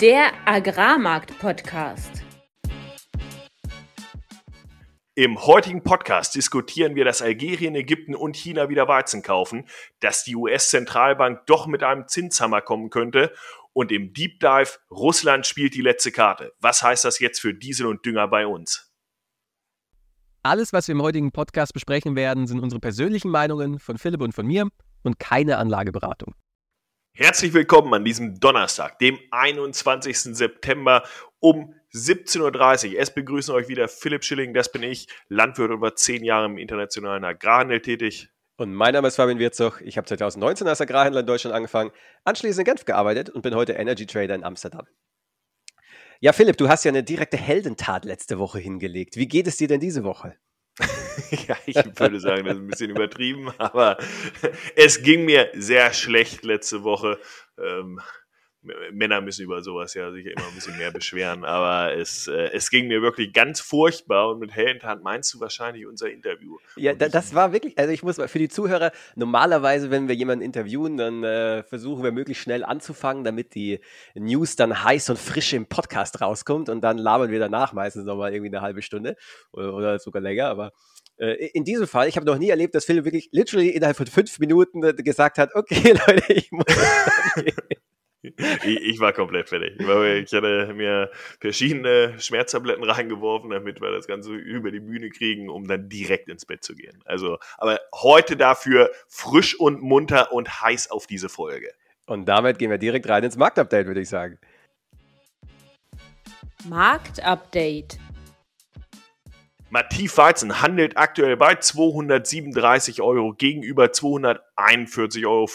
Der Agrarmarkt-Podcast. Im heutigen Podcast diskutieren wir, dass Algerien, Ägypten und China wieder Weizen kaufen, dass die US-Zentralbank doch mit einem Zinshammer kommen könnte und im Deep Dive Russland spielt die letzte Karte. Was heißt das jetzt für Diesel und Dünger bei uns? Alles, was wir im heutigen Podcast besprechen werden, sind unsere persönlichen Meinungen von Philipp und von mir und keine Anlageberatung. Herzlich willkommen an diesem Donnerstag, dem 21. September um 17.30 Uhr. Es begrüßen euch wieder Philipp Schilling, das bin ich, Landwirt über zehn Jahre im internationalen Agrarhandel tätig. Und mein Name ist Fabian Wirzog. Ich habe 2019 als Agrarhändler in Deutschland angefangen, anschließend in Genf gearbeitet und bin heute Energy Trader in Amsterdam. Ja, Philipp, du hast ja eine direkte Heldentat letzte Woche hingelegt. Wie geht es dir denn diese Woche? ja, ich würde sagen, das ist ein bisschen übertrieben, aber es ging mir sehr schlecht letzte Woche. Ähm, Männer müssen über sowas ja sich immer ein bisschen mehr beschweren, aber es, äh, es ging mir wirklich ganz furchtbar und mit Heldentat meinst du wahrscheinlich unser Interview. Ja, da, das war wirklich, also ich muss mal für die Zuhörer, normalerweise, wenn wir jemanden interviewen, dann äh, versuchen wir möglichst schnell anzufangen, damit die News dann heiß und frisch im Podcast rauskommt und dann labern wir danach meistens nochmal irgendwie eine halbe Stunde oder, oder sogar länger, aber äh, in diesem Fall, ich habe noch nie erlebt, dass Philipp wirklich literally innerhalb von fünf Minuten äh, gesagt hat, okay Leute, ich muss ich, ich, war komplett fertig. Ich, hatte mir verschiedene Schmerztabletten reingeworfen, damit wir das Ganze über die Bühne kriegen, um dann direkt ins Bett zu gehen. Also, aber heute dafür frisch und munter und heiß auf diese Folge. Und damit gehen wir direkt rein ins Marktupdate, würde ich sagen. Marktupdate. Mativ Weizen handelt aktuell bei 237 Euro gegenüber 241,75 Euro.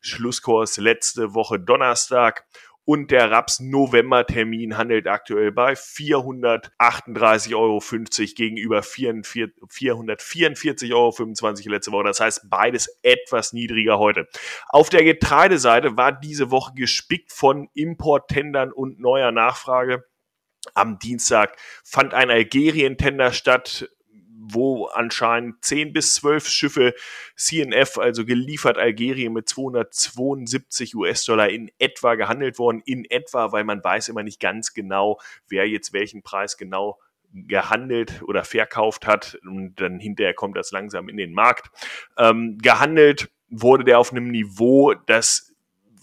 Schlusskurs letzte Woche Donnerstag. Und der Raps November-Termin handelt aktuell bei 438,50 Euro gegenüber 444,25 Euro letzte Woche. Das heißt, beides etwas niedriger heute. Auf der Getreideseite war diese Woche gespickt von Importtendern und neuer Nachfrage. Am Dienstag fand ein Algerien-Tender statt, wo anscheinend 10 bis 12 Schiffe CNF, also geliefert Algerien mit 272 US-Dollar in etwa gehandelt worden. In etwa, weil man weiß immer nicht ganz genau, wer jetzt welchen Preis genau gehandelt oder verkauft hat und dann hinterher kommt das langsam in den Markt. Ähm, gehandelt wurde der auf einem Niveau, das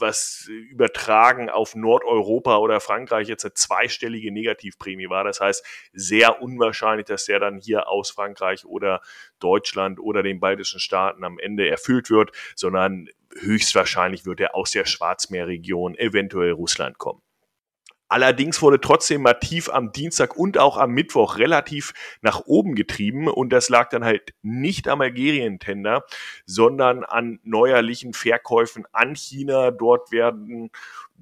was übertragen auf Nordeuropa oder Frankreich jetzt eine zweistellige Negativprämie war. Das heißt, sehr unwahrscheinlich, dass der dann hier aus Frankreich oder Deutschland oder den baltischen Staaten am Ende erfüllt wird, sondern höchstwahrscheinlich wird er aus der Schwarzmeerregion, eventuell Russland kommen. Allerdings wurde trotzdem Mativ am Dienstag und auch am Mittwoch relativ nach oben getrieben und das lag dann halt nicht am Algerien-Tender, sondern an neuerlichen Verkäufen an China. Dort werden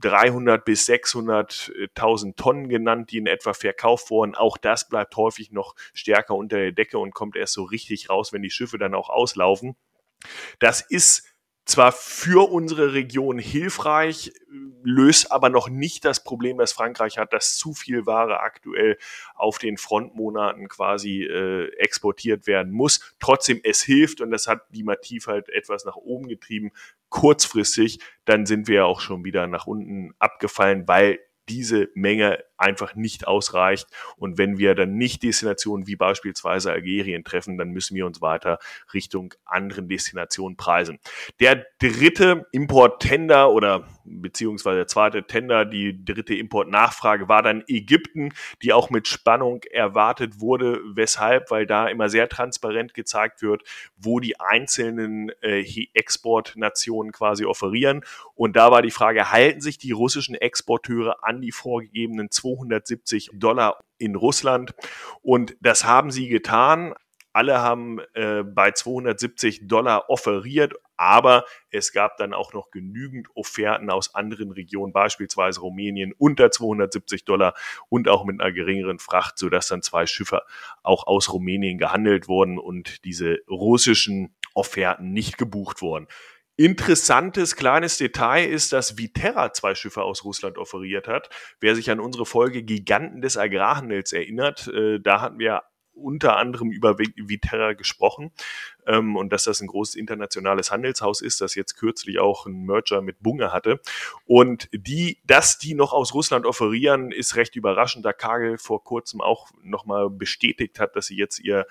300 bis 600.000 Tonnen genannt, die in etwa verkauft wurden. Auch das bleibt häufig noch stärker unter der Decke und kommt erst so richtig raus, wenn die Schiffe dann auch auslaufen. Das ist zwar für unsere Region hilfreich, löst aber noch nicht das Problem, das Frankreich hat, dass zu viel Ware aktuell auf den Frontmonaten quasi äh, exportiert werden muss. Trotzdem, es hilft und das hat die Mativ halt etwas nach oben getrieben. Kurzfristig, dann sind wir ja auch schon wieder nach unten abgefallen, weil diese Menge einfach nicht ausreicht. Und wenn wir dann nicht Destinationen wie beispielsweise Algerien treffen, dann müssen wir uns weiter Richtung anderen Destinationen preisen. Der dritte Import-Tender oder beziehungsweise der zweite Tender, die dritte Importnachfrage war dann Ägypten, die auch mit Spannung erwartet wurde. Weshalb? Weil da immer sehr transparent gezeigt wird, wo die einzelnen äh, Exportnationen quasi offerieren. Und da war die Frage, halten sich die russischen Exporteure an die vorgegebenen 270 Dollar in Russland? Und das haben sie getan. Alle haben äh, bei 270 Dollar offeriert, aber es gab dann auch noch genügend Offerten aus anderen Regionen, beispielsweise Rumänien unter 270 Dollar und auch mit einer geringeren Fracht, sodass dann zwei Schiffe auch aus Rumänien gehandelt wurden und diese russischen Offerten nicht gebucht wurden. Interessantes kleines Detail ist, dass Viterra zwei Schiffe aus Russland offeriert hat. Wer sich an unsere Folge Giganten des Agrarhandels erinnert, äh, da hatten wir unter anderem über Viterra gesprochen ähm, und dass das ein großes internationales Handelshaus ist, das jetzt kürzlich auch ein Merger mit Bunge hatte. Und die, dass die noch aus Russland offerieren, ist recht überraschend, da Kagel vor kurzem auch nochmal bestätigt hat, dass sie jetzt ihr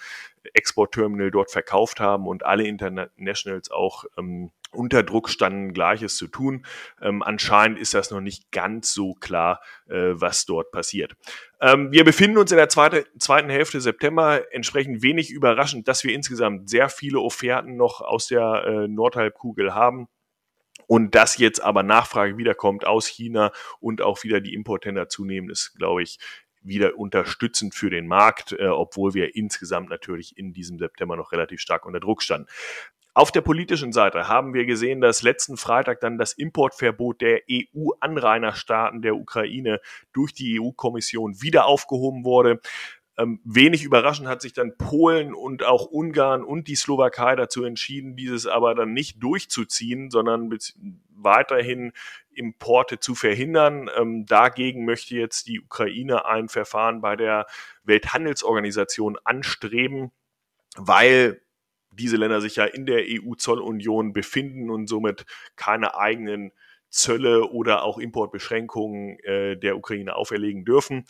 Exportterminal dort verkauft haben und alle Internationals auch ähm, unter Druck standen, Gleiches zu tun. Ähm, anscheinend ist das noch nicht ganz so klar, äh, was dort passiert. Ähm, wir befinden uns in der zweite, zweiten Hälfte September, entsprechend wenig überraschend, dass wir insgesamt sehr viele Offerten noch aus der äh, Nordhalbkugel haben. Und dass jetzt aber Nachfrage wiederkommt aus China und auch wieder die Importender zunehmen, ist, glaube ich, wieder unterstützend für den Markt, äh, obwohl wir insgesamt natürlich in diesem September noch relativ stark unter Druck standen. Auf der politischen Seite haben wir gesehen, dass letzten Freitag dann das Importverbot der EU-Anrainerstaaten der Ukraine durch die EU-Kommission wieder aufgehoben wurde. Ähm, wenig überraschend hat sich dann Polen und auch Ungarn und die Slowakei dazu entschieden, dieses aber dann nicht durchzuziehen, sondern weiterhin Importe zu verhindern. Ähm, dagegen möchte jetzt die Ukraine ein Verfahren bei der Welthandelsorganisation anstreben, weil diese Länder sich ja in der EU-Zollunion befinden und somit keine eigenen Zölle oder auch Importbeschränkungen äh, der Ukraine auferlegen dürfen.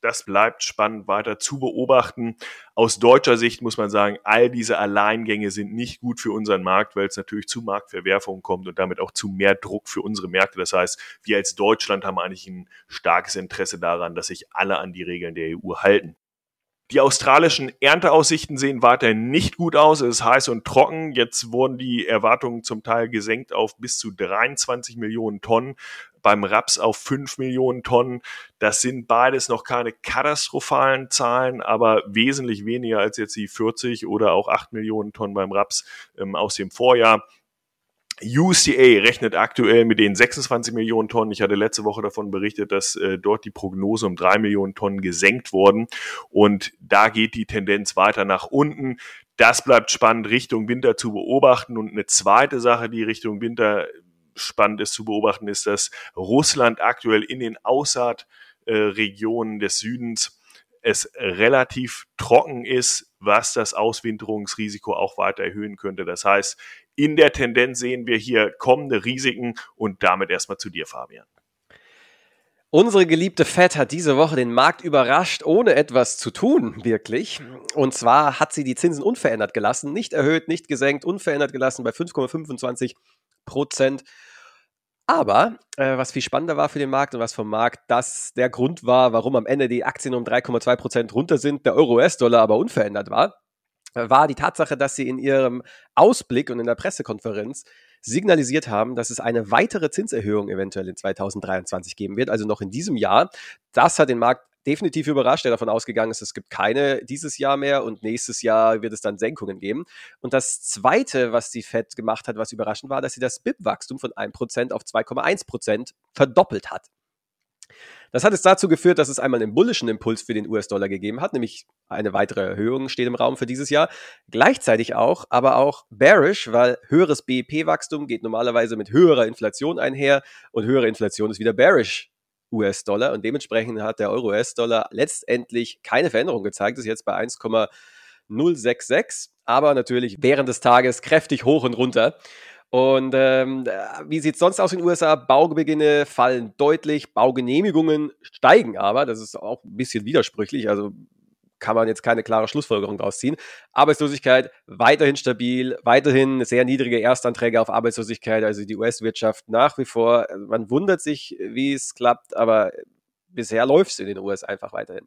Das bleibt spannend weiter zu beobachten. Aus deutscher Sicht muss man sagen, all diese Alleingänge sind nicht gut für unseren Markt, weil es natürlich zu Marktverwerfungen kommt und damit auch zu mehr Druck für unsere Märkte. Das heißt, wir als Deutschland haben eigentlich ein starkes Interesse daran, dass sich alle an die Regeln der EU halten. Die australischen Ernteaussichten sehen weiterhin nicht gut aus. Es ist heiß und trocken. Jetzt wurden die Erwartungen zum Teil gesenkt auf bis zu 23 Millionen Tonnen. Beim Raps auf 5 Millionen Tonnen. Das sind beides noch keine katastrophalen Zahlen, aber wesentlich weniger als jetzt die 40 oder auch 8 Millionen Tonnen beim Raps ähm, aus dem Vorjahr. UCA rechnet aktuell mit den 26 Millionen Tonnen. Ich hatte letzte Woche davon berichtet, dass äh, dort die Prognose um drei Millionen Tonnen gesenkt worden. Und da geht die Tendenz weiter nach unten. Das bleibt spannend Richtung Winter zu beobachten. Und eine zweite Sache, die Richtung Winter spannend ist zu beobachten, ist, dass Russland aktuell in den Aussaatregionen des Südens es relativ trocken ist, was das Auswinterungsrisiko auch weiter erhöhen könnte. Das heißt, in der Tendenz sehen wir hier kommende Risiken und damit erstmal zu dir, Fabian. Unsere geliebte Fed hat diese Woche den Markt überrascht, ohne etwas zu tun, wirklich. Und zwar hat sie die Zinsen unverändert gelassen, nicht erhöht, nicht gesenkt, unverändert gelassen bei 5,25 Prozent. Aber äh, was viel spannender war für den Markt und was vom Markt das der Grund war, warum am Ende die Aktien um 3,2 Prozent runter sind, der Euro-US-Dollar aber unverändert war, war die Tatsache, dass sie in ihrem Ausblick und in der Pressekonferenz signalisiert haben, dass es eine weitere Zinserhöhung eventuell in 2023 geben wird, also noch in diesem Jahr. Das hat den Markt definitiv überrascht, der davon ausgegangen ist, es gibt keine dieses Jahr mehr und nächstes Jahr wird es dann Senkungen geben. Und das Zweite, was die Fed gemacht hat, was überraschend war, dass sie das BIP-Wachstum von 1% auf 2,1% verdoppelt hat. Das hat es dazu geführt, dass es einmal einen bullischen Impuls für den US-Dollar gegeben hat, nämlich eine weitere Erhöhung steht im Raum für dieses Jahr. Gleichzeitig auch, aber auch bearish, weil höheres BIP-Wachstum geht normalerweise mit höherer Inflation einher und höhere Inflation ist wieder bearish US-Dollar und dementsprechend hat der Euro-US-Dollar letztendlich keine Veränderung gezeigt, ist jetzt bei 1,066, aber natürlich während des Tages kräftig hoch und runter. Und ähm, wie sieht es sonst aus in den USA? Baubeginne fallen deutlich, Baugenehmigungen steigen aber. Das ist auch ein bisschen widersprüchlich. Also kann man jetzt keine klare Schlussfolgerung daraus ziehen. Arbeitslosigkeit weiterhin stabil, weiterhin sehr niedrige Erstanträge auf Arbeitslosigkeit, also die US-Wirtschaft nach wie vor. Man wundert sich, wie es klappt, aber bisher läuft es in den US einfach weiterhin.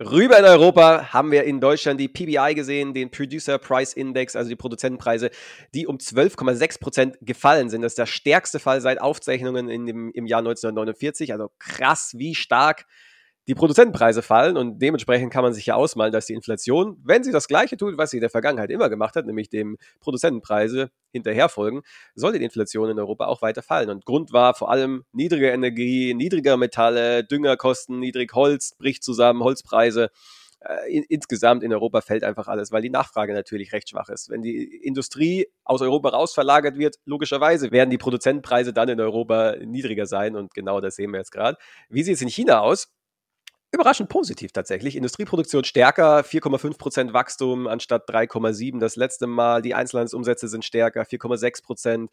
Rüber in Europa haben wir in Deutschland die PBI gesehen, den Producer Price Index, also die Produzentenpreise, die um 12,6 Prozent gefallen sind. Das ist der stärkste Fall seit Aufzeichnungen in dem, im Jahr 1949. Also krass, wie stark die Produzentenpreise fallen und dementsprechend kann man sich ja ausmalen, dass die Inflation, wenn sie das Gleiche tut, was sie in der Vergangenheit immer gemacht hat, nämlich dem Produzentenpreise hinterherfolgen, sollte die Inflation in Europa auch weiter fallen. Und Grund war vor allem niedrige Energie, niedriger Metalle, Düngerkosten, niedrig Holz bricht zusammen, Holzpreise. Äh, in, insgesamt in Europa fällt einfach alles, weil die Nachfrage natürlich recht schwach ist. Wenn die Industrie aus Europa raus verlagert wird, logischerweise werden die Produzentenpreise dann in Europa niedriger sein und genau das sehen wir jetzt gerade. Wie sieht es in China aus? Überraschend positiv tatsächlich. Industrieproduktion stärker, 4,5% Wachstum anstatt 3,7 das letzte Mal. Die Einzelhandelsumsätze sind stärker, 4,6%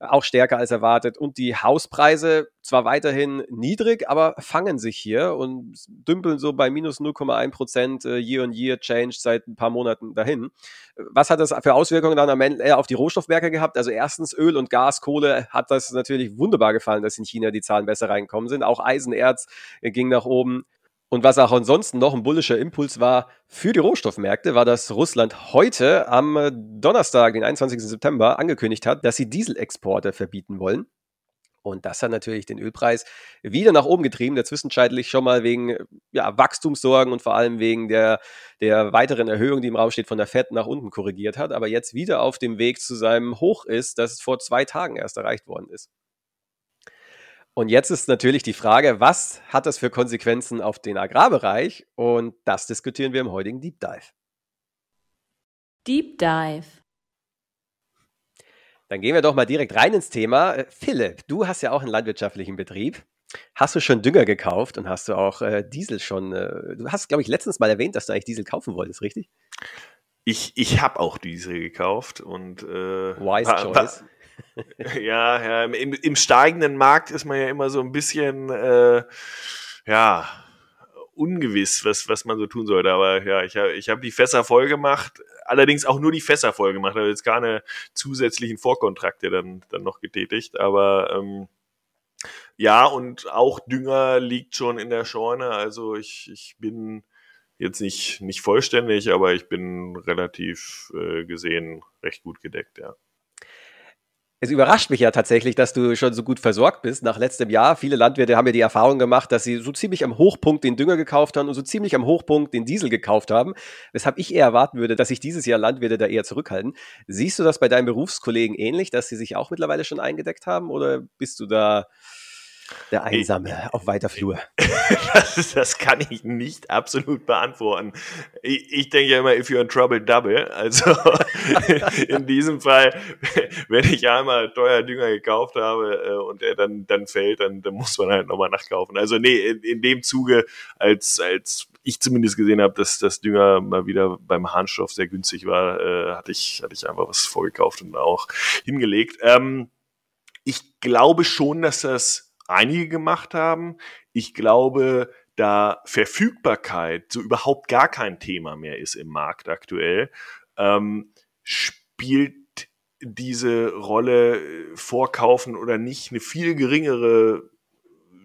auch stärker als erwartet. Und die Hauspreise zwar weiterhin niedrig, aber fangen sich hier und dümpeln so bei minus 0,1 Prozent äh, Year-on-Year-Change seit ein paar Monaten dahin. Was hat das für Auswirkungen dann am Ende auf die Rohstoffwerke gehabt? Also erstens Öl und Gas, Kohle hat das natürlich wunderbar gefallen, dass in China die Zahlen besser reinkommen sind. Auch Eisenerz äh, ging nach oben. Und was auch ansonsten noch ein bullischer Impuls war für die Rohstoffmärkte, war, dass Russland heute am äh, Donnerstag, den 21. September, angekündigt hat, dass sie Dieselexporte verbieten wollen. Und das hat natürlich den Ölpreis wieder nach oben getrieben, der zwischenzeitlich schon mal wegen ja, Wachstumssorgen und vor allem wegen der, der weiteren Erhöhung, die im Raum steht, von der FED nach unten korrigiert hat, aber jetzt wieder auf dem Weg zu seinem Hoch ist, das vor zwei Tagen erst erreicht worden ist. Und jetzt ist natürlich die Frage, was hat das für Konsequenzen auf den Agrarbereich? Und das diskutieren wir im heutigen Deep Dive. Deep Dive. Dann gehen wir doch mal direkt rein ins Thema. Äh, Philipp, du hast ja auch einen landwirtschaftlichen Betrieb. Hast du schon Dünger gekauft und hast du auch äh, Diesel schon? Äh, du hast, glaube ich, letztens mal erwähnt, dass du eigentlich Diesel kaufen wolltest, richtig? Ich, ich habe auch Diesel gekauft und äh, Wise Choice. ja, ja im, im, steigenden Markt ist man ja immer so ein bisschen, äh, ja, ungewiss, was, was man so tun sollte. Aber ja, ich habe ich hab die Fässer voll gemacht, allerdings auch nur die Fässer voll gemacht, habe jetzt keine zusätzlichen Vorkontrakte dann, dann noch getätigt. Aber ähm, ja, und auch Dünger liegt schon in der Scheune. Also ich, ich bin jetzt nicht, nicht vollständig, aber ich bin relativ äh, gesehen recht gut gedeckt, ja. Es überrascht mich ja tatsächlich, dass du schon so gut versorgt bist nach letztem Jahr. Viele Landwirte haben ja die Erfahrung gemacht, dass sie so ziemlich am Hochpunkt den Dünger gekauft haben und so ziemlich am Hochpunkt den Diesel gekauft haben. Weshalb ich eher erwarten würde, dass sich dieses Jahr Landwirte da eher zurückhalten. Siehst du das bei deinen Berufskollegen ähnlich, dass sie sich auch mittlerweile schon eingedeckt haben oder bist du da der Einsame auf weiter Flur. Das, das, kann ich nicht absolut beantworten. Ich, ich denke ja immer, if you're in trouble, double. Also in diesem Fall, wenn ich einmal teuer Dünger gekauft habe äh, und er dann, dann fällt, dann, dann muss man halt nochmal nachkaufen. Also nee, in, in dem Zuge, als, als ich zumindest gesehen habe, dass das Dünger mal wieder beim Harnstoff sehr günstig war, äh, hatte, ich, hatte ich einfach was vorgekauft und auch hingelegt. Ähm, ich glaube schon, dass das einige gemacht haben. Ich glaube, da Verfügbarkeit so überhaupt gar kein Thema mehr ist im Markt aktuell, ähm, spielt diese Rolle äh, vorkaufen oder nicht eine viel geringere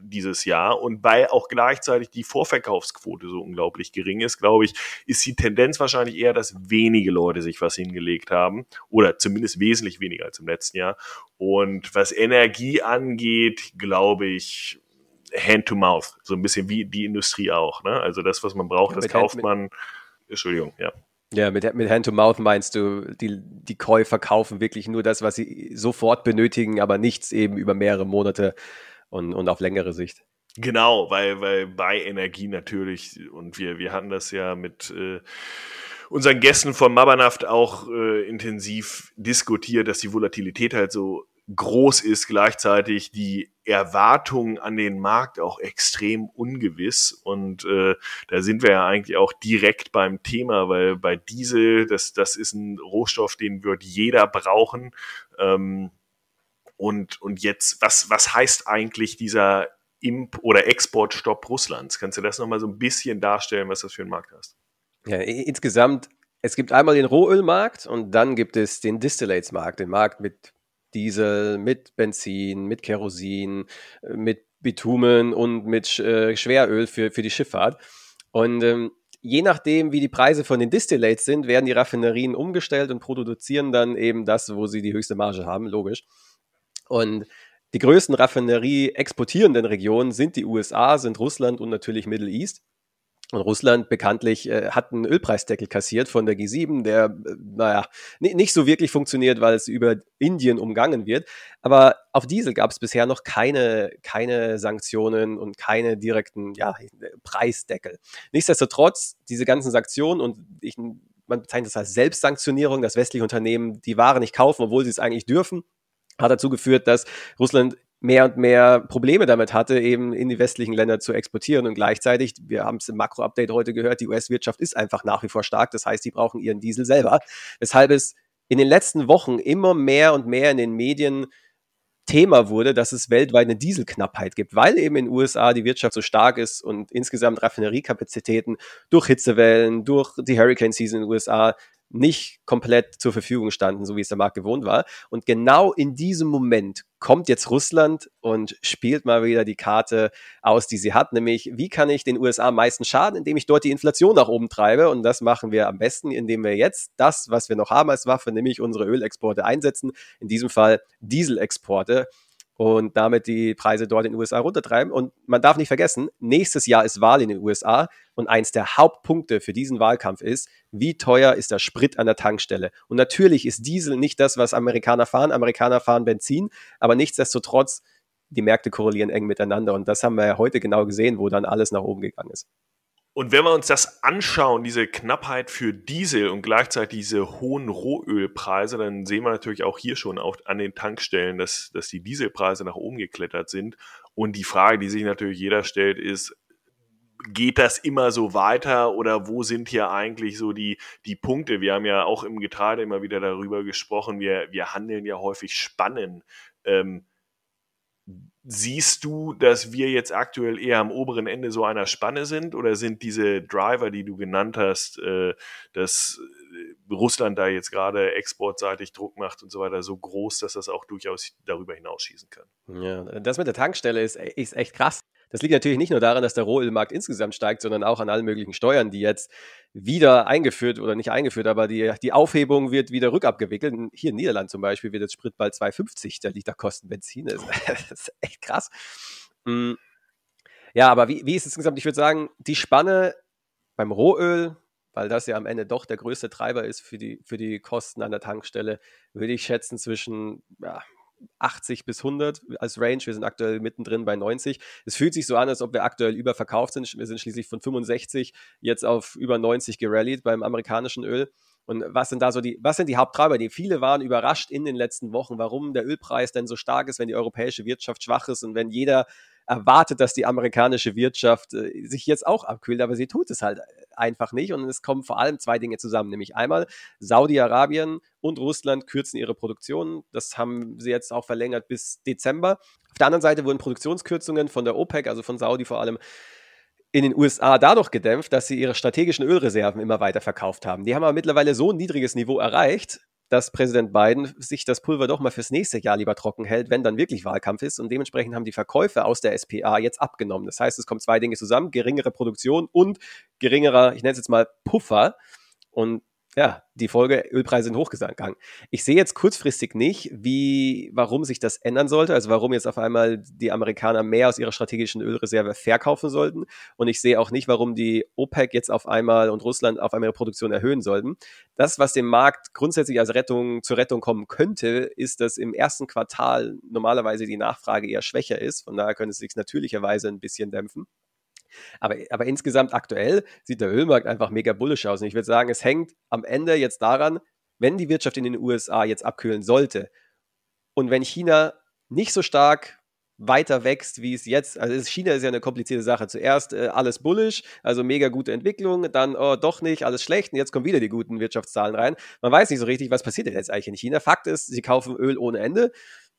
dieses Jahr und weil auch gleichzeitig die Vorverkaufsquote so unglaublich gering ist, glaube ich, ist die Tendenz wahrscheinlich eher, dass wenige Leute sich was hingelegt haben oder zumindest wesentlich weniger als im letzten Jahr. Und was Energie angeht, glaube ich, Hand to Mouth, so ein bisschen wie die Industrie auch. Ne? Also das, was man braucht, das kauft man. Entschuldigung, ja. Ja, mit, mit Hand to Mouth meinst du, die, die Käufer kaufen wirklich nur das, was sie sofort benötigen, aber nichts eben über mehrere Monate und, und auf längere Sicht. Genau, weil, weil bei Energie natürlich, und wir, wir hatten das ja mit äh, unseren Gästen von Mabanaft auch äh, intensiv diskutiert, dass die Volatilität halt so groß ist, gleichzeitig die Erwartung an den Markt auch extrem ungewiss. Und äh, da sind wir ja eigentlich auch direkt beim Thema, weil bei Diesel, das, das ist ein Rohstoff, den wird jeder brauchen. Ähm, und, und jetzt, was, was heißt eigentlich dieser Imp- oder Exportstopp Russlands? Kannst du das nochmal so ein bisschen darstellen, was das für ein Markt ist? Ja, insgesamt, es gibt einmal den Rohölmarkt und dann gibt es den Distillates-Markt, den Markt mit Diesel, mit Benzin, mit Kerosin, mit Bitumen und mit äh, Schweröl für, für die Schifffahrt. Und ähm, je nachdem, wie die Preise von den Distillates sind, werden die Raffinerien umgestellt und produzieren dann eben das, wo sie die höchste Marge haben, logisch. Und die größten Raffinerie-exportierenden Regionen sind die USA, sind Russland und natürlich Middle East. Und Russland bekanntlich äh, hat einen Ölpreisdeckel kassiert von der G7, der, äh, naja, nicht so wirklich funktioniert, weil es über Indien umgangen wird. Aber auf Diesel gab es bisher noch keine, keine Sanktionen und keine direkten ja, Preisdeckel. Nichtsdestotrotz, diese ganzen Sanktionen und ich, man bezeichnet das als Selbstsanktionierung, dass westliche Unternehmen die Ware nicht kaufen, obwohl sie es eigentlich dürfen, hat dazu geführt, dass Russland mehr und mehr Probleme damit hatte, eben in die westlichen Länder zu exportieren. Und gleichzeitig, wir haben es im Makro-Update heute gehört, die US-Wirtschaft ist einfach nach wie vor stark. Das heißt, die brauchen ihren Diesel selber. Weshalb es in den letzten Wochen immer mehr und mehr in den Medien Thema wurde, dass es weltweit eine Dieselknappheit gibt, weil eben in den USA die Wirtschaft so stark ist und insgesamt Raffineriekapazitäten durch Hitzewellen, durch die Hurricane Season in den USA nicht komplett zur Verfügung standen, so wie es der Markt gewohnt war. Und genau in diesem Moment kommt jetzt Russland und spielt mal wieder die Karte aus, die sie hat, nämlich wie kann ich den USA am meisten schaden, indem ich dort die Inflation nach oben treibe. Und das machen wir am besten, indem wir jetzt das, was wir noch haben als Waffe, nämlich unsere Ölexporte einsetzen, in diesem Fall Dieselexporte und damit die Preise dort in den USA runtertreiben. Und man darf nicht vergessen, nächstes Jahr ist Wahl in den USA und eins der Hauptpunkte für diesen Wahlkampf ist, wie teuer ist der Sprit an der Tankstelle. Und natürlich ist Diesel nicht das, was Amerikaner fahren. Amerikaner fahren Benzin, aber nichtsdestotrotz, die Märkte korrelieren eng miteinander. Und das haben wir ja heute genau gesehen, wo dann alles nach oben gegangen ist. Und wenn wir uns das anschauen, diese Knappheit für Diesel und gleichzeitig diese hohen Rohölpreise, dann sehen wir natürlich auch hier schon auch an den Tankstellen, dass, dass die Dieselpreise nach oben geklettert sind. Und die Frage, die sich natürlich jeder stellt, ist, geht das immer so weiter oder wo sind hier eigentlich so die, die Punkte? Wir haben ja auch im Getreide immer wieder darüber gesprochen, wir, wir handeln ja häufig Spannen. Ähm, Siehst du, dass wir jetzt aktuell eher am oberen Ende so einer Spanne sind oder sind diese Driver, die du genannt hast, äh, dass äh, Russland da jetzt gerade exportseitig Druck macht und so weiter, so groß, dass das auch durchaus darüber hinausschießen kann? Ja, das mit der Tankstelle ist, ist echt krass. Das liegt natürlich nicht nur daran, dass der Rohölmarkt insgesamt steigt, sondern auch an allen möglichen Steuern, die jetzt wieder eingeführt oder nicht eingeführt, aber die, die Aufhebung wird wieder rückabgewickelt. Hier in Niederland zum Beispiel wird jetzt Sprit bald 2,50 der Liter kosten Benzin. Das, das ist echt krass. Mm. Ja, aber wie, wie ist es insgesamt? Ich würde sagen, die Spanne beim Rohöl, weil das ja am Ende doch der größte Treiber ist für die, für die Kosten an der Tankstelle, würde ich schätzen zwischen ja, 80 bis 100 als Range. Wir sind aktuell mittendrin bei 90. Es fühlt sich so an, als ob wir aktuell überverkauft sind. Wir sind schließlich von 65 jetzt auf über 90 gerallied beim amerikanischen Öl. Und was sind da so die, was sind die Haupttreiber? Die viele waren überrascht in den letzten Wochen, warum der Ölpreis denn so stark ist, wenn die europäische Wirtschaft schwach ist und wenn jeder erwartet, dass die amerikanische Wirtschaft äh, sich jetzt auch abkühlt, aber sie tut es halt einfach nicht. Und es kommen vor allem zwei Dinge zusammen, nämlich einmal Saudi-Arabien und Russland kürzen ihre Produktion. Das haben sie jetzt auch verlängert bis Dezember. Auf der anderen Seite wurden Produktionskürzungen von der OPEC, also von Saudi vor allem, in den USA dadurch gedämpft, dass sie ihre strategischen Ölreserven immer weiter verkauft haben. Die haben aber mittlerweile so ein niedriges Niveau erreicht, dass Präsident Biden sich das Pulver doch mal fürs nächste Jahr lieber trocken hält, wenn dann wirklich Wahlkampf ist. Und dementsprechend haben die Verkäufe aus der SPA jetzt abgenommen. Das heißt, es kommen zwei Dinge zusammen, geringere Produktion und geringerer, ich nenne es jetzt mal Puffer. Und ja, die Folge, Ölpreise sind hochgegangen. Ich sehe jetzt kurzfristig nicht, wie, warum sich das ändern sollte, also warum jetzt auf einmal die Amerikaner mehr aus ihrer strategischen Ölreserve verkaufen sollten. Und ich sehe auch nicht, warum die OPEC jetzt auf einmal und Russland auf einmal ihre Produktion erhöhen sollten. Das, was dem Markt grundsätzlich als Rettung, zur Rettung kommen könnte, ist, dass im ersten Quartal normalerweise die Nachfrage eher schwächer ist. Von daher könnte es sich natürlicherweise ein bisschen dämpfen. Aber, aber insgesamt aktuell sieht der Ölmarkt einfach mega bullish aus. Und ich würde sagen, es hängt am Ende jetzt daran, wenn die Wirtschaft in den USA jetzt abkühlen sollte und wenn China nicht so stark weiter wächst, wie es jetzt, also China ist ja eine komplizierte Sache. Zuerst äh, alles bullish, also mega gute Entwicklung, dann oh, doch nicht, alles schlecht und jetzt kommen wieder die guten Wirtschaftszahlen rein. Man weiß nicht so richtig, was passiert denn jetzt eigentlich in China. Fakt ist, sie kaufen Öl ohne Ende.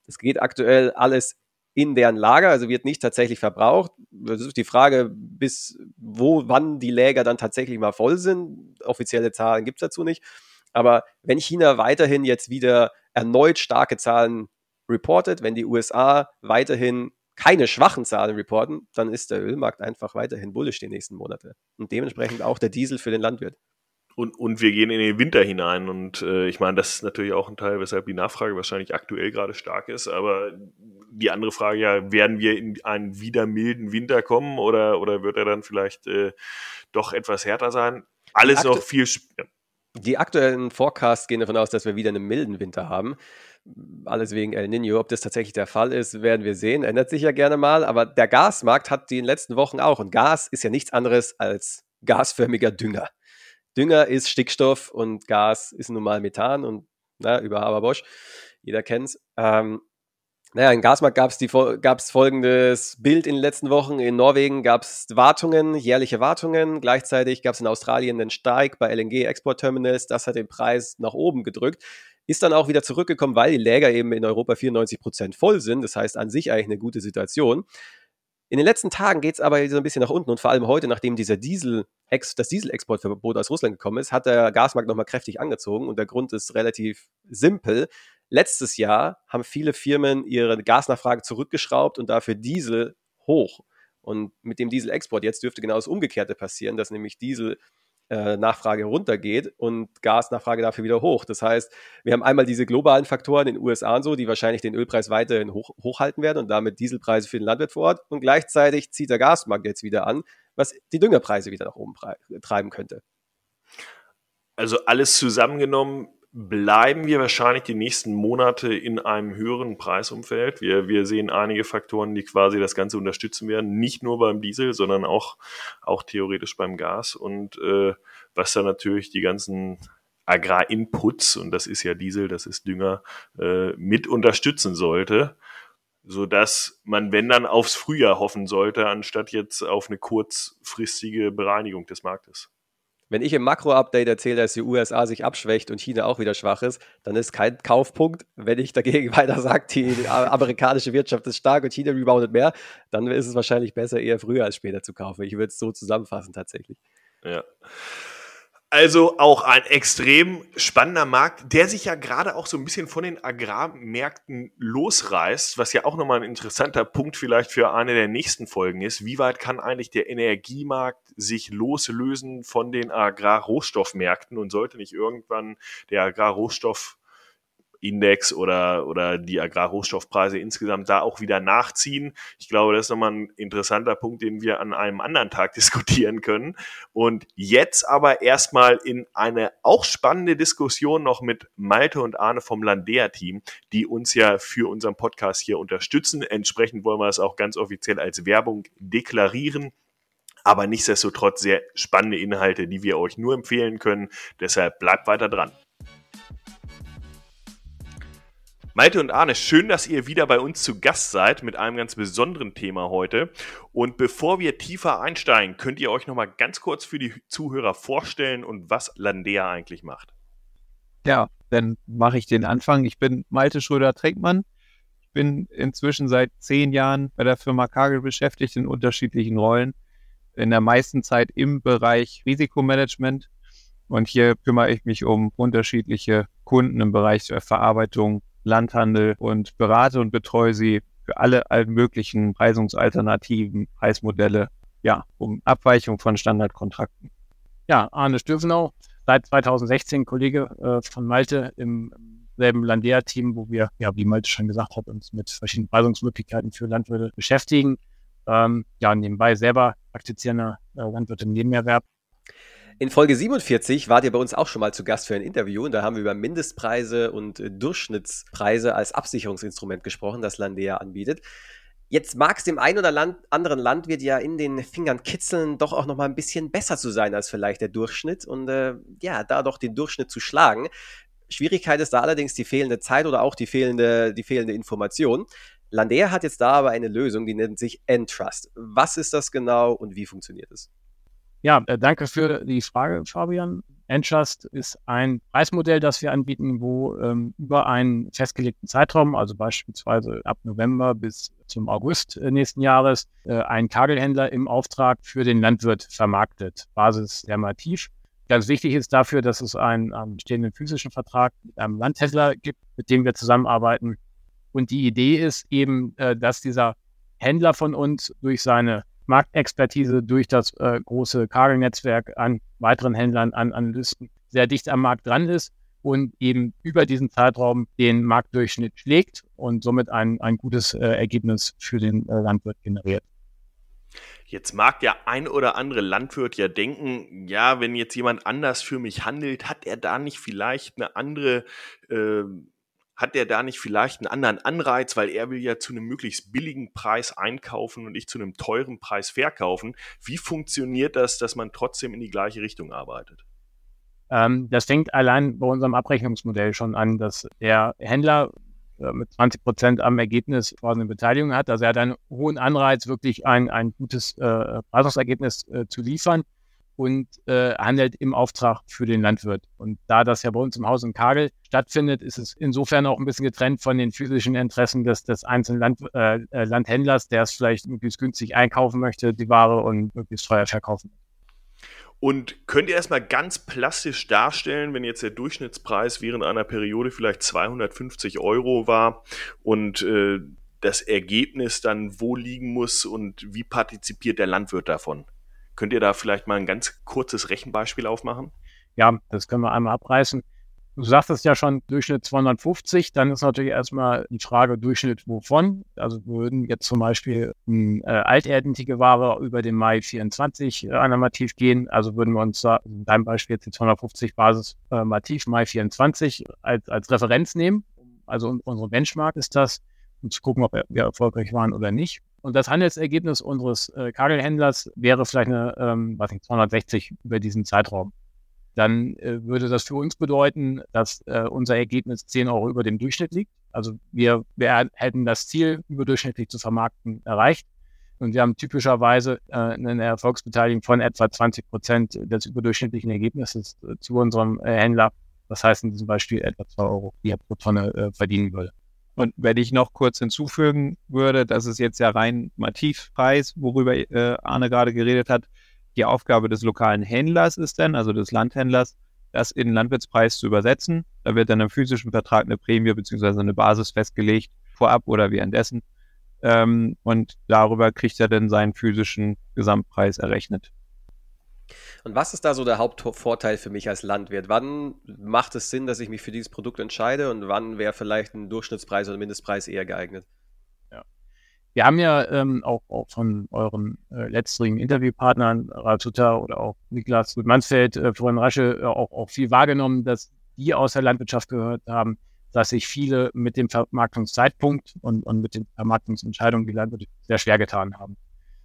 Es geht aktuell alles in deren Lager, also wird nicht tatsächlich verbraucht. Das ist die Frage, bis wo, wann die Läger dann tatsächlich mal voll sind. Offizielle Zahlen gibt es dazu nicht. Aber wenn China weiterhin jetzt wieder erneut starke Zahlen reportet, wenn die USA weiterhin keine schwachen Zahlen reporten, dann ist der Ölmarkt einfach weiterhin bullisch die nächsten Monate. Und dementsprechend auch der Diesel für den Landwirt. Und, und wir gehen in den Winter hinein. Und äh, ich meine, das ist natürlich auch ein Teil, weshalb die Nachfrage wahrscheinlich aktuell gerade stark ist. Aber die andere Frage ja, werden wir in einen wieder milden Winter kommen oder, oder wird er dann vielleicht äh, doch etwas härter sein? Alles noch viel. Ja. Die aktuellen Forecasts gehen davon aus, dass wir wieder einen milden Winter haben. Alles wegen El Nino. Ob das tatsächlich der Fall ist, werden wir sehen. Ändert sich ja gerne mal. Aber der Gasmarkt hat die in den letzten Wochen auch. Und Gas ist ja nichts anderes als gasförmiger Dünger. Dünger ist Stickstoff und Gas ist nun mal Methan und na, über Haber Bosch. Jeder kennt's. Ähm, Naja, in Gasmarkt gab es folgendes Bild in den letzten Wochen. In Norwegen gab es Wartungen, jährliche Wartungen. Gleichzeitig gab es in Australien einen Steig bei LNG-Export-Terminals. Das hat den Preis nach oben gedrückt. Ist dann auch wieder zurückgekommen, weil die Läger eben in Europa 94 Prozent voll sind. Das heißt an sich eigentlich eine gute Situation. In den letzten Tagen geht es aber so ein bisschen nach unten und vor allem heute, nachdem dieser Diesel, das Dieselexportverbot aus Russland gekommen ist, hat der Gasmarkt nochmal kräftig angezogen und der Grund ist relativ simpel. Letztes Jahr haben viele Firmen ihre Gasnachfrage zurückgeschraubt und dafür Diesel hoch. Und mit dem Dieselexport jetzt dürfte genau das Umgekehrte passieren, dass nämlich Diesel Nachfrage runtergeht und Gasnachfrage dafür wieder hoch. Das heißt, wir haben einmal diese globalen Faktoren in den USA und so, die wahrscheinlich den Ölpreis weiterhin hoch, hochhalten werden und damit Dieselpreise für den Landwirt vor Ort. Und gleichzeitig zieht der Gasmarkt jetzt wieder an, was die Düngerpreise wieder nach oben treiben könnte. Also alles zusammengenommen bleiben wir wahrscheinlich die nächsten Monate in einem höheren Preisumfeld. Wir, wir sehen einige Faktoren, die quasi das Ganze unterstützen werden, nicht nur beim Diesel, sondern auch, auch theoretisch beim Gas und äh, was dann natürlich die ganzen Agrarinputs, und das ist ja Diesel, das ist Dünger, äh, mit unterstützen sollte, so dass man, wenn dann aufs Frühjahr hoffen sollte, anstatt jetzt auf eine kurzfristige Bereinigung des Marktes. Wenn ich im Makro-Update erzähle, dass die USA sich abschwächt und China auch wieder schwach ist, dann ist kein Kaufpunkt. Wenn ich dagegen weiter sage, die amerikanische Wirtschaft ist stark und China reboundet mehr, dann ist es wahrscheinlich besser, eher früher als später zu kaufen. Ich würde es so zusammenfassen tatsächlich. Ja. Also auch ein extrem spannender Markt, der sich ja gerade auch so ein bisschen von den Agrarmärkten losreißt, was ja auch nochmal ein interessanter Punkt vielleicht für eine der nächsten Folgen ist. Wie weit kann eigentlich der Energiemarkt sich loslösen von den Agrarrohstoffmärkten und sollte nicht irgendwann der Agrarrohstoff Index oder, oder die Agrarrohstoffpreise insgesamt da auch wieder nachziehen. Ich glaube, das ist nochmal ein interessanter Punkt, den wir an einem anderen Tag diskutieren können. Und jetzt aber erstmal in eine auch spannende Diskussion noch mit Malte und Arne vom Landea-Team, die uns ja für unseren Podcast hier unterstützen. Entsprechend wollen wir es auch ganz offiziell als Werbung deklarieren aber nichtsdestotrotz sehr spannende Inhalte, die wir euch nur empfehlen können. Deshalb bleibt weiter dran. Malte und Arne, schön, dass ihr wieder bei uns zu Gast seid mit einem ganz besonderen Thema heute. Und bevor wir tiefer einsteigen, könnt ihr euch noch mal ganz kurz für die Zuhörer vorstellen und was Landea eigentlich macht. Ja, dann mache ich den Anfang. Ich bin Malte Schröder-Trinkmann. Ich bin inzwischen seit zehn Jahren bei der Firma Kagel beschäftigt in unterschiedlichen Rollen. In der meisten Zeit im Bereich Risikomanagement. Und hier kümmere ich mich um unterschiedliche Kunden im Bereich Verarbeitung, Landhandel und berate und betreue sie für alle möglichen Preisungsalternativen, Preismodelle, ja, um Abweichung von Standardkontrakten. Ja, Arne Stöfenau, seit 2016 Kollege äh, von Malte im selben Landea-Team, wo wir, ja, wie Malte schon gesagt hat, uns mit verschiedenen Preisungsmöglichkeiten für Landwirte beschäftigen. Ähm, ja, nebenbei selber praktizierender äh, Landwirt im Nebenerwerb in Folge 47 wart ihr bei uns auch schon mal zu Gast für ein Interview und da haben wir über Mindestpreise und äh, Durchschnittspreise als Absicherungsinstrument gesprochen, das Landea anbietet. Jetzt mag es dem einen oder Land, anderen Landwirt ja in den Fingern kitzeln, doch auch noch mal ein bisschen besser zu sein als vielleicht der Durchschnitt und äh, ja, da doch den Durchschnitt zu schlagen. Schwierigkeit ist da allerdings die fehlende Zeit oder auch die fehlende, die fehlende Information. Landea hat jetzt da aber eine Lösung, die nennt sich Entrust. Was ist das genau und wie funktioniert es? Ja, äh, danke für die Frage, Fabian. Entrust ist ein Preismodell, das wir anbieten, wo ähm, über einen festgelegten Zeitraum, also beispielsweise ab November bis zum August äh, nächsten Jahres, äh, ein Kagelhändler im Auftrag für den Landwirt vermarktet, Basis dermativ. Ganz wichtig ist dafür, dass es einen, einen bestehenden physischen Vertrag mit einem Landhändler gibt, mit dem wir zusammenarbeiten. Und die Idee ist eben, äh, dass dieser Händler von uns durch seine Marktexpertise durch das äh, große Kagelnetzwerk an weiteren Händlern, an Analysten sehr dicht am Markt dran ist und eben über diesen Zeitraum den Marktdurchschnitt schlägt und somit ein, ein gutes äh, Ergebnis für den äh, Landwirt generiert. Jetzt mag der ein oder andere Landwirt ja denken, ja, wenn jetzt jemand anders für mich handelt, hat er da nicht vielleicht eine andere äh, hat der da nicht vielleicht einen anderen Anreiz, weil er will ja zu einem möglichst billigen Preis einkaufen und ich zu einem teuren Preis verkaufen? Wie funktioniert das, dass man trotzdem in die gleiche Richtung arbeitet? Ähm, das fängt allein bei unserem Abrechnungsmodell schon an, dass der Händler äh, mit 20 Prozent am Ergebnis quasi eine Beteiligung hat. Also er hat einen hohen Anreiz, wirklich ein, ein gutes äh, Preisungsergebnis äh, zu liefern und äh, handelt im Auftrag für den Landwirt. Und da das ja bei uns im Haus in Kagel stattfindet, ist es insofern auch ein bisschen getrennt von den physischen Interessen des, des einzelnen Land, äh, äh Landhändlers, der es vielleicht möglichst günstig einkaufen möchte, die Ware und möglichst teuer verkaufen. Und könnt ihr erstmal ganz plastisch darstellen, wenn jetzt der Durchschnittspreis während einer Periode vielleicht 250 Euro war und äh, das Ergebnis dann wo liegen muss und wie partizipiert der Landwirt davon? Könnt ihr da vielleicht mal ein ganz kurzes Rechenbeispiel aufmachen? Ja, das können wir einmal abreißen. Du sagtest ja schon Durchschnitt 250, dann ist natürlich erstmal die Frage Durchschnitt wovon. Also würden jetzt zum Beispiel eine äh, alterdentige Ware über den Mai 24 äh, normativ gehen, also würden wir uns da in deinem Beispiel jetzt die 250 Basis äh, Mativ Mai 24 als, als Referenz nehmen. Also unsere Benchmark ist das, um zu gucken, ob wir erfolgreich waren oder nicht. Und das Handelsergebnis unseres äh, Kagelhändlers wäre vielleicht eine, ähm, was nicht, 260 über diesen Zeitraum. Dann äh, würde das für uns bedeuten, dass äh, unser Ergebnis 10 Euro über dem Durchschnitt liegt. Also wir, wir hätten das Ziel, überdurchschnittlich zu vermarkten, erreicht. Und wir haben typischerweise äh, eine Erfolgsbeteiligung von etwa 20 Prozent des überdurchschnittlichen Ergebnisses äh, zu unserem äh, Händler. Das heißt in diesem Beispiel etwa 2 Euro, die er pro Tonne äh, verdienen würde. Und wenn ich noch kurz hinzufügen würde, das ist jetzt ja rein Mativpreis, worüber äh, Arne gerade geredet hat. Die Aufgabe des lokalen Händlers ist dann, also des Landhändlers, das in Landwirtspreis zu übersetzen. Da wird dann im physischen Vertrag eine Prämie bzw. eine Basis festgelegt, vorab oder währenddessen. Ähm, und darüber kriegt er dann seinen physischen Gesamtpreis errechnet. Und was ist da so der Hauptvorteil für mich als Landwirt? Wann macht es Sinn, dass ich mich für dieses Produkt entscheide und wann wäre vielleicht ein Durchschnittspreis oder Mindestpreis eher geeignet? Ja. Wir haben ja ähm, auch, auch, von euren äh, letzteren Interviewpartnern, Ratuta oder auch Niklas Gutmannsfeld, äh, Florian Rasche, äh, auch, auch viel wahrgenommen, dass die aus der Landwirtschaft gehört haben, dass sich viele mit dem Vermarktungszeitpunkt und, und mit den Vermarktungsentscheidungen die Landwirte sehr schwer getan haben.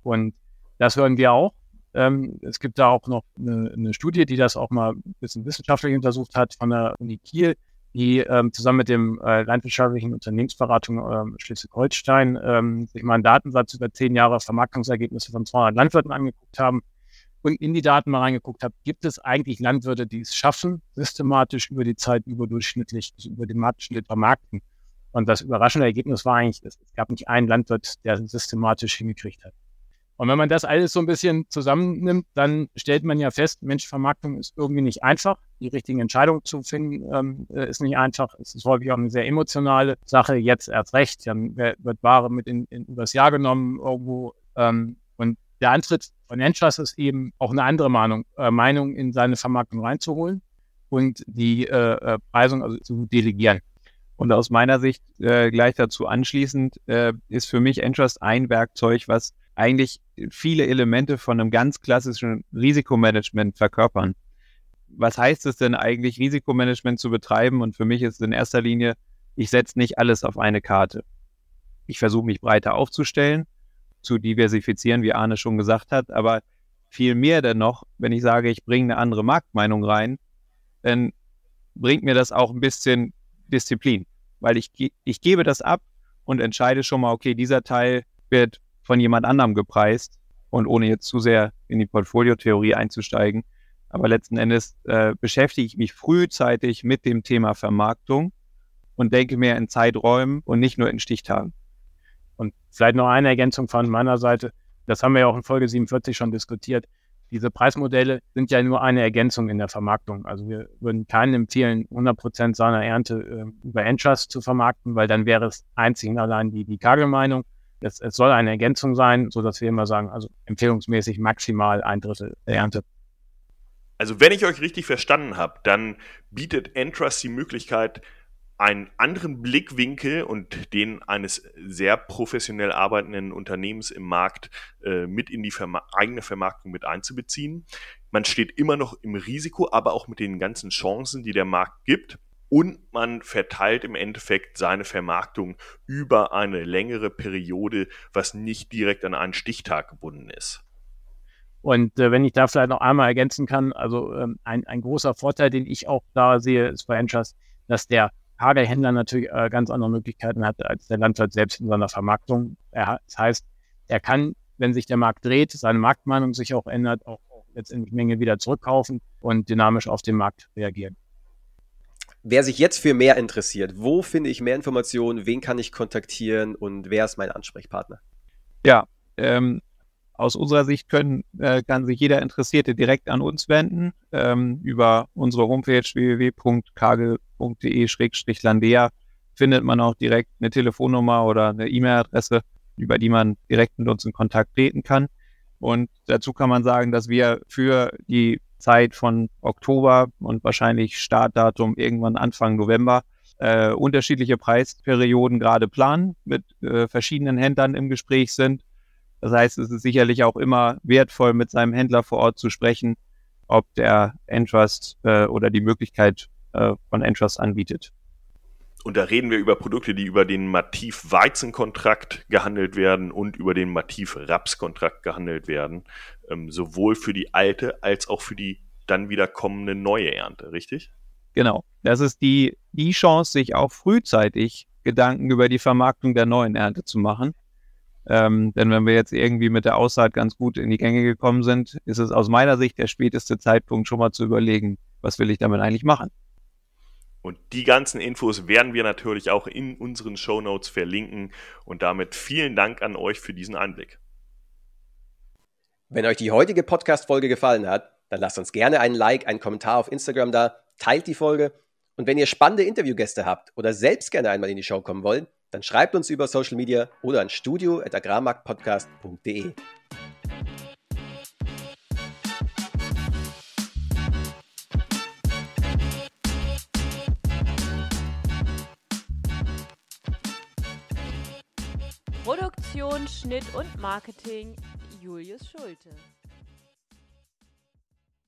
Und das hören wir auch. Ähm, es gibt da auch noch eine, eine, Studie, die das auch mal ein bisschen wissenschaftlich untersucht hat von der Uni Kiel, die ähm, zusammen mit dem äh, landwirtschaftlichen Unternehmensberatung ähm, Schleswig-Holstein ähm, sich mal einen Datensatz über zehn Jahre Vermarktungsergebnisse von 200 Landwirten angeguckt haben und in die Daten mal reingeguckt haben, gibt es eigentlich Landwirte, die es schaffen, systematisch über die Zeit überdurchschnittlich, also über den Marktschnitt vermarkten. Und das überraschende Ergebnis war eigentlich, es gab nicht einen Landwirt, der es systematisch hingekriegt hat. Und wenn man das alles so ein bisschen zusammennimmt, dann stellt man ja fest, Mensch, Vermarktung ist irgendwie nicht einfach. Die richtigen Entscheidungen zu finden, ähm, äh, ist nicht einfach. Es ist häufig auch eine sehr emotionale Sache. Jetzt erst recht. Dann wird Ware mit in, in übers Jahr genommen irgendwo. Ähm, und der Antritt von Enchas ist eben auch eine andere Meinung, äh, Meinung in seine Vermarktung reinzuholen und die äh, äh Preisung also zu delegieren. Und aus meiner Sicht äh, gleich dazu anschließend äh, ist für mich Entrust ein Werkzeug, was eigentlich viele Elemente von einem ganz klassischen Risikomanagement verkörpern. Was heißt es denn eigentlich, Risikomanagement zu betreiben? Und für mich ist es in erster Linie, ich setze nicht alles auf eine Karte. Ich versuche mich breiter aufzustellen, zu diversifizieren, wie Arne schon gesagt hat, aber viel mehr dennoch, wenn ich sage, ich bringe eine andere Marktmeinung rein, dann bringt mir das auch ein bisschen Disziplin, weil ich, ich gebe das ab und entscheide schon mal, okay, dieser Teil wird von jemand anderem gepreist und ohne jetzt zu sehr in die Portfoliotheorie einzusteigen. Aber letzten Endes äh, beschäftige ich mich frühzeitig mit dem Thema Vermarktung und denke mehr in Zeiträumen und nicht nur in Stichtagen. Und vielleicht noch eine Ergänzung von meiner Seite. Das haben wir ja auch in Folge 47 schon diskutiert. Diese Preismodelle sind ja nur eine Ergänzung in der Vermarktung. Also wir würden keinen empfehlen, 100 Prozent seiner Ernte äh, über Entrust zu vermarkten, weil dann wäre es einzig und allein die, die Kagelmeinung. Es, es soll eine Ergänzung sein, so dass wir immer sagen, also empfehlungsmäßig maximal ein Drittel Ernte. Also wenn ich euch richtig verstanden habe, dann bietet Entrust die Möglichkeit, einen anderen Blickwinkel und den eines sehr professionell arbeitenden Unternehmens im Markt äh, mit in die Verma eigene Vermarktung mit einzubeziehen. Man steht immer noch im Risiko, aber auch mit den ganzen Chancen, die der Markt gibt und man verteilt im Endeffekt seine Vermarktung über eine längere Periode, was nicht direkt an einen Stichtag gebunden ist. Und äh, wenn ich da vielleicht noch einmal ergänzen kann, also ähm, ein, ein großer Vorteil, den ich auch da sehe, ist bei Enchas, dass der Hagelhändler natürlich äh, ganz andere Möglichkeiten hat als der Landwirt selbst in seiner Vermarktung. Er, das heißt, er kann, wenn sich der Markt dreht, seine Marktmeinung sich auch ändert, auch, auch letztendlich Menge wieder zurückkaufen und dynamisch auf den Markt reagieren. Wer sich jetzt für mehr interessiert, wo finde ich mehr Informationen, wen kann ich kontaktieren und wer ist mein Ansprechpartner? Ja, ähm, aus unserer Sicht können, äh, kann sich jeder Interessierte direkt an uns wenden ähm, über unsere Homepage www.kagel.de-landea findet man auch direkt eine Telefonnummer oder eine E-Mail-Adresse, über die man direkt mit uns in Kontakt treten kann. Und dazu kann man sagen, dass wir für die Zeit von Oktober und wahrscheinlich Startdatum irgendwann Anfang November äh, unterschiedliche Preisperioden gerade planen, mit äh, verschiedenen Händlern im Gespräch sind. Das heißt, es ist sicherlich auch immer wertvoll, mit seinem Händler vor Ort zu sprechen, ob der Entrust äh, oder die Möglichkeit äh, von Entrust anbietet. Und da reden wir über Produkte, die über den Mativ-Weizen-Kontrakt gehandelt werden und über den Mativ-Raps-Kontrakt gehandelt werden. Ähm, sowohl für die alte als auch für die dann wieder kommende neue Ernte, richtig? Genau. Das ist die, die Chance, sich auch frühzeitig Gedanken über die Vermarktung der neuen Ernte zu machen. Ähm, denn wenn wir jetzt irgendwie mit der Aussaat ganz gut in die Gänge gekommen sind, ist es aus meiner Sicht der späteste Zeitpunkt, schon mal zu überlegen, was will ich damit eigentlich machen. Und die ganzen Infos werden wir natürlich auch in unseren Show Notes verlinken. Und damit vielen Dank an euch für diesen Einblick. Wenn euch die heutige Podcast-Folge gefallen hat, dann lasst uns gerne einen Like, einen Kommentar auf Instagram da, teilt die Folge. Und wenn ihr spannende Interviewgäste habt oder selbst gerne einmal in die Show kommen wollt, dann schreibt uns über Social Media oder an studio.agrarmarktpodcast.de. Produktion, Schnitt und Marketing Julius Schulte.